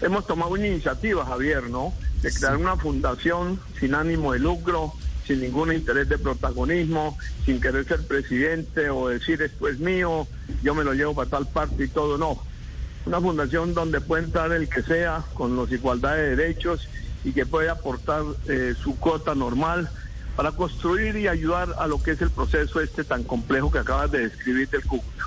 hemos tomado una iniciativa, Javier, ¿no? De crear una fundación sin ánimo de lucro, sin ningún interés de protagonismo, sin querer ser presidente o decir esto es mío, yo me lo llevo para tal parte y todo, no. Una fundación donde puede entrar el que sea con los igualdad de derechos y que puede aportar eh, su cuota normal para construir y ayudar a lo que es el proceso este tan complejo que acabas de describir del Cúcuta.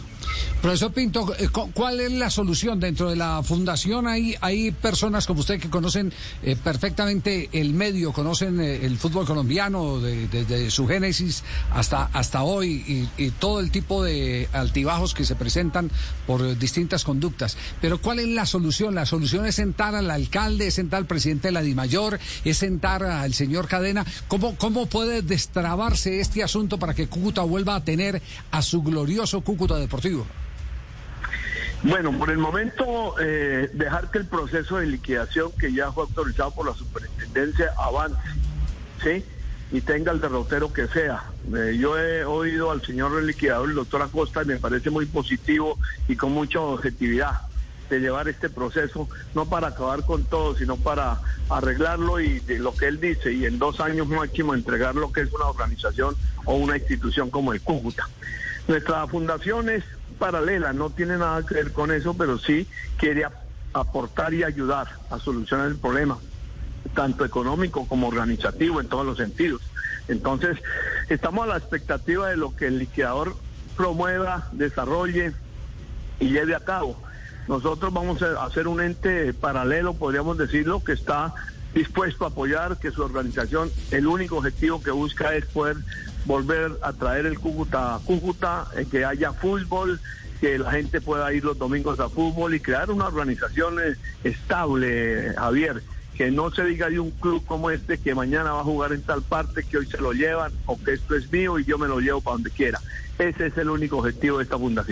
Profesor Pinto, eh, ¿cuál es la solución dentro de la fundación? Hay, hay personas como usted que conocen eh, perfectamente el medio, conocen eh, el fútbol colombiano desde su génesis hasta, hasta hoy y, todo el tipo de altibajos que se presentan por distintas conductas. Pero ¿cuál es la solución? La solución es sentar al alcalde, es sentar al presidente de la DIMAYOR, es sentar al señor Cadena. ¿Cómo, ¿Cómo puede destrabarse este asunto para que Cúcuta vuelva a tener a su glorioso Cúcuta Deportivo? Bueno, por el momento, eh, dejar que el proceso de liquidación que ya fue autorizado por la superintendencia avance, ¿sí? Y tenga el derrotero que sea. Eh, yo he oído al señor liquidador, el doctor Acosta, y me parece muy positivo y con mucha objetividad de llevar este proceso, no para acabar con todo, sino para arreglarlo y de lo que él dice, y en dos años máximo entregar lo que es una organización o una institución como el Cúcuta. Nuestra fundación es paralela, no tiene nada que ver con eso, pero sí quiere aportar y ayudar a solucionar el problema, tanto económico como organizativo en todos los sentidos. Entonces, estamos a la expectativa de lo que el liquidador promueva, desarrolle y lleve a cabo. Nosotros vamos a hacer un ente paralelo, podríamos decirlo, que está dispuesto a apoyar, que su organización, el único objetivo que busca es poder volver a traer el Cúcuta a Cúcuta, eh, que haya fútbol, que la gente pueda ir los domingos a fútbol y crear una organización eh, estable, Javier. Que no se diga de un club como este que mañana va a jugar en tal parte, que hoy se lo llevan, o que esto es mío y yo me lo llevo para donde quiera. Ese es el único objetivo de esta fundación.